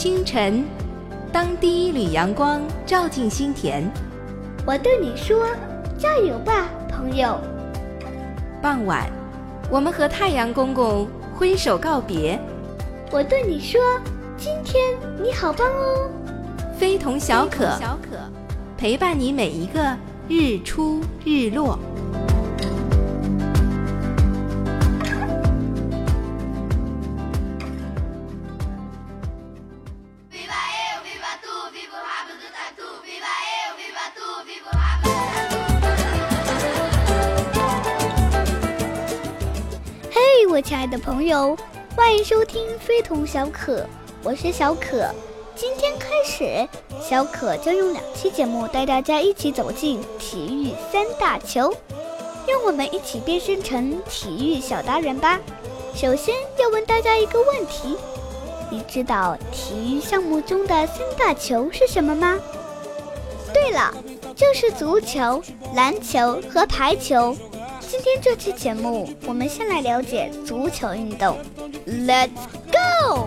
清晨，当第一缕阳光照进心田，我对你说：“加油吧，朋友。”傍晚，我们和太阳公公挥手告别，我对你说：“今天你好棒哦。”非同小可，小可陪伴你每一个日出日落。亲爱的朋友，欢迎收听《非同小可》，我是小可。今天开始，小可将用两期节目带大家一起走进体育三大球，让我们一起变身成体育小达人吧。首先要问大家一个问题：你知道体育项目中的三大球是什么吗？对了，就是足球、篮球和排球。今天这期节目，我们先来了解足球运动。Let's go！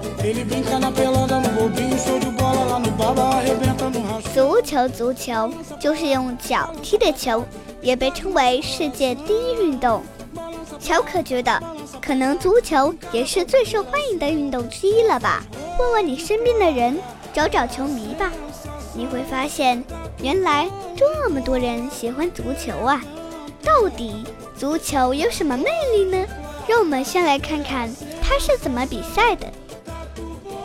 足球，足球就是用脚踢的球，也被称为世界第一运动。乔可觉得，可能足球也是最受欢迎的运动之一了吧？问问你身边的人，找找球迷吧，你会发现，原来这么多人喜欢足球啊！到底足球有什么魅力呢？让我们先来看看它是怎么比赛的。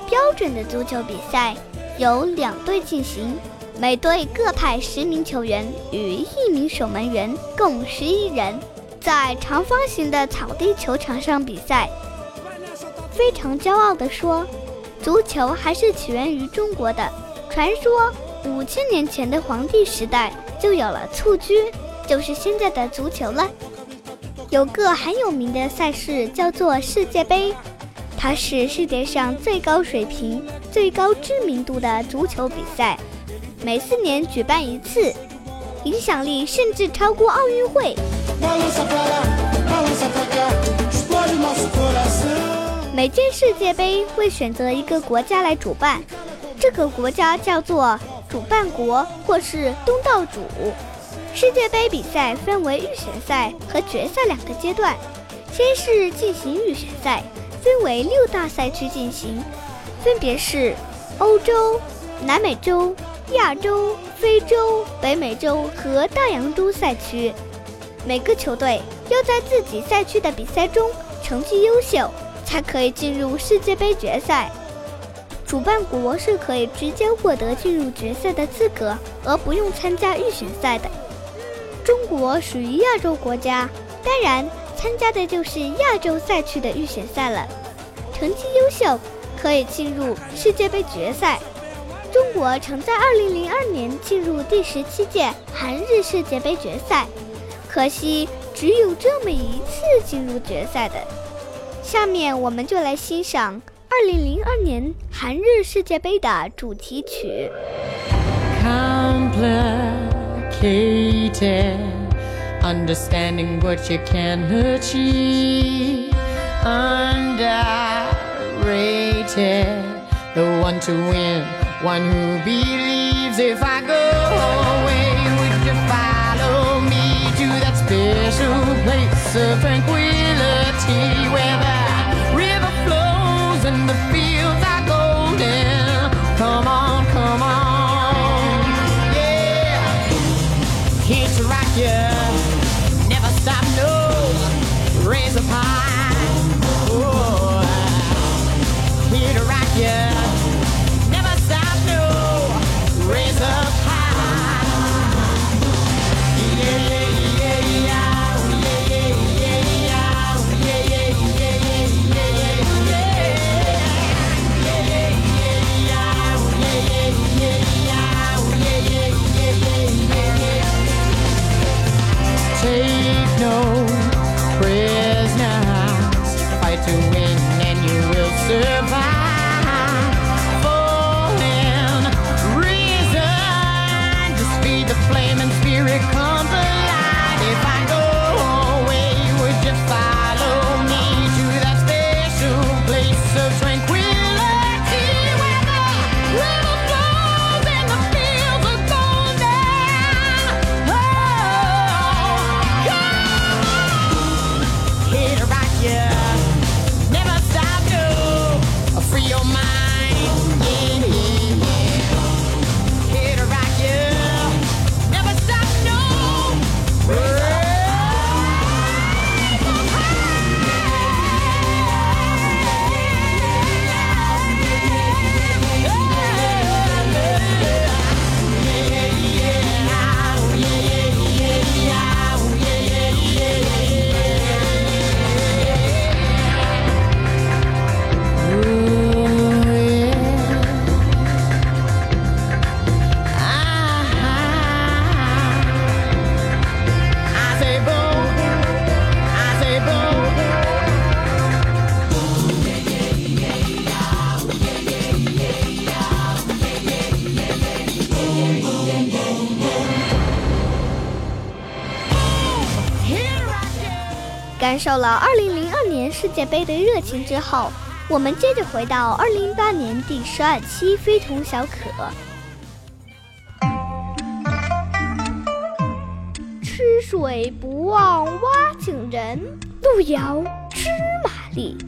标准的足球比赛由两队进行，每队各派十名球员与一名守门员，共十一人，在长方形的草地球场上比赛。非常骄傲地说，足球还是起源于中国的。传说五千年前的黄帝时代就有了蹴鞠。就是现在的足球了。有个很有名的赛事叫做世界杯，它是世界上最高水平、最高知名度的足球比赛，每四年举办一次，影响力甚至超过奥运会。每届世界杯会选择一个国家来主办，这个国家叫做主办国或是东道主。世界杯比赛分为预选赛和决赛两个阶段，先是进行预选赛，分为六大赛区进行，分别是欧洲、南美洲、亚洲、非洲、北美洲和大洋洲赛区。每个球队要在自己赛区的比赛中成绩优秀，才可以进入世界杯决赛。主办国是可以直接获得进入决赛的资格，而不用参加预选赛的。中国属于亚洲国家，当然参加的就是亚洲赛区的预选赛了。成绩优秀可以进入世界杯决赛。中国曾在2002年进入第十七届韩日世界杯决赛，可惜只有这么一次进入决赛的。下面我们就来欣赏2002年韩日世界杯的主题曲。complex Understanding what you can achieve. Underrated. The one to win, one who believes. If I go away, would you follow me to that special place of tranquility where 感受了2002年世界杯的热情之后，我们接着回到2018年第十二期《非同小可》。吃水不忘挖井人，路遥知马力，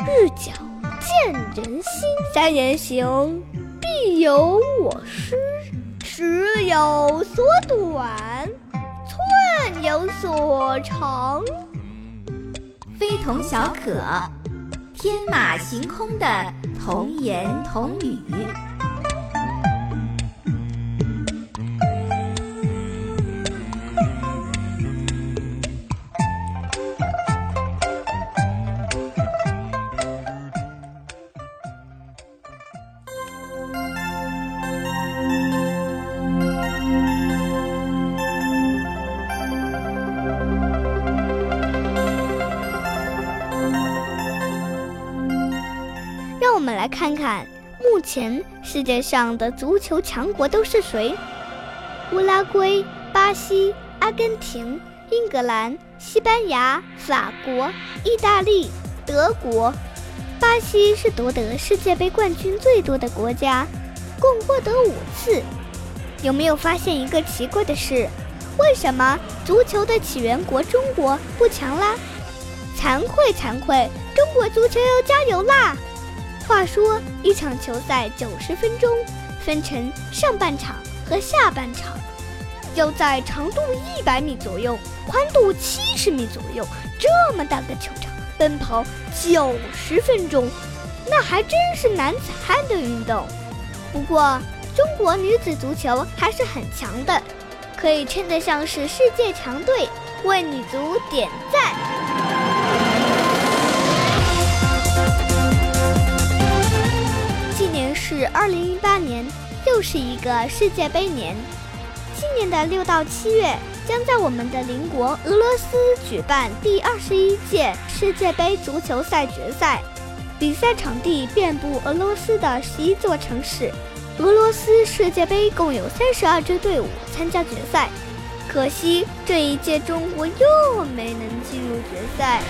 日久见人心。三人行，必有我师。尺有所短，寸有所长。非同小可，天马行空的童言童语。我们来看看，目前世界上的足球强国都是谁？乌拉圭、巴西、阿根廷、英格兰、西班牙、法国、意大利、德国。巴西是夺得世界杯冠军最多的国家，共获得五次。有没有发现一个奇怪的事？为什么足球的起源国中国不强啦？惭愧惭愧，中国足球要加油啦！话说，一场球赛九十分钟，分成上半场和下半场，要在长度一百米左右、宽度七十米左右这么大个球场奔跑九十分钟，那还真是男子汉的运动。不过，中国女子足球还是很强的，可以称得上是世界强队，为女足点赞。是二零一八年，又是一个世界杯年。今年的六到七月，将在我们的邻国俄罗斯举办第二十一届世界杯足球赛决赛，比赛场地遍布俄罗斯的十一座城市。俄罗斯世界杯共有三十二支队伍参加决赛，可惜这一届中国又没能进入决赛。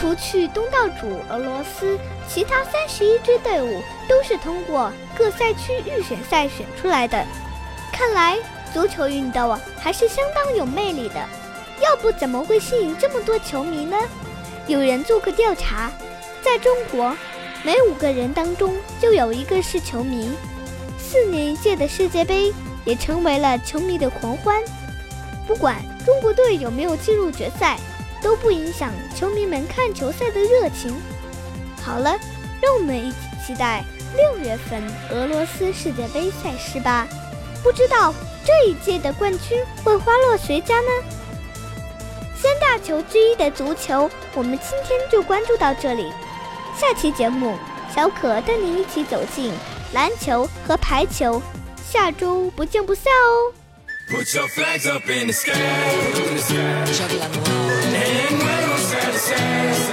除去东道主俄罗斯，其他三十一支队伍都是通过各赛区预选赛选出来的。看来足球运动还是相当有魅力的，要不怎么会吸引这么多球迷呢？有人做过调查，在中国，每五个人当中就有一个是球迷。四年一届的世界杯也成为了球迷的狂欢。不管中国队有没有进入决赛。都不影响球迷们看球赛的热情。好了，让我们一起期待六月份俄罗斯世界杯赛事吧。不知道这一届的冠军会花落谁家呢？三大球之一的足球，我们今天就关注到这里。下期节目，小可带你一起走进篮球和排球。下周不见不散哦。Put your flags up in the sky, in the sky. En Buenos Aires,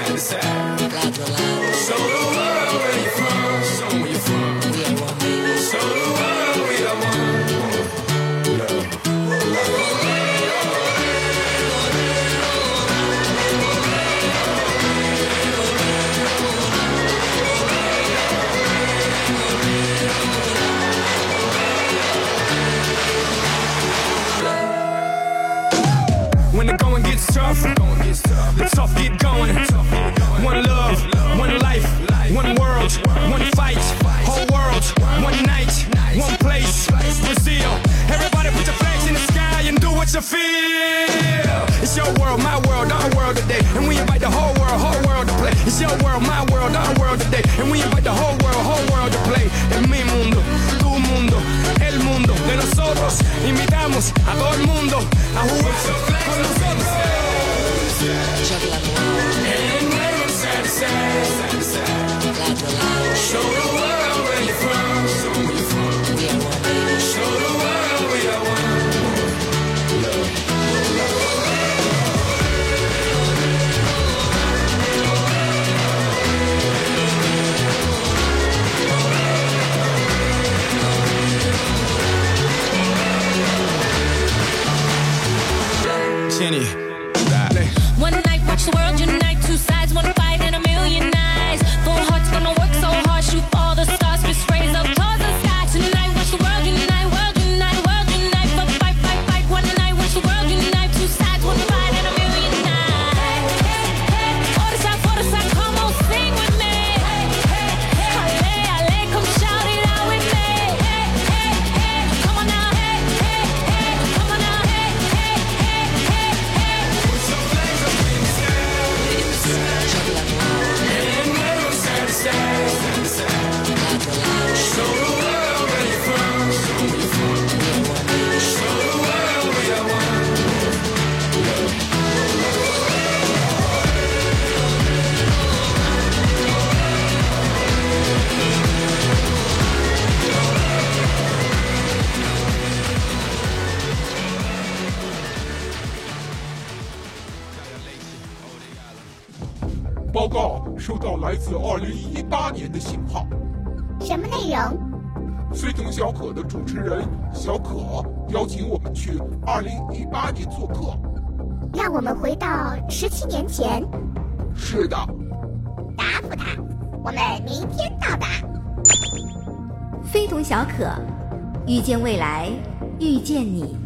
feel. It's your world, my world, our world today. And we invite the whole world, whole world to play. It's your world, my world, our world today. And we invite the whole world, whole world to play. Es mi mundo, tu mundo, el mundo de nosotros. Invitamos a todo el mundo a jugar 年的信号，什么内容？非同小可的主持人小可邀请我们去二零一八年做客。让我们回到十七年前，是的，答复他。我们明天到达。非同小可，遇见未来，遇见你。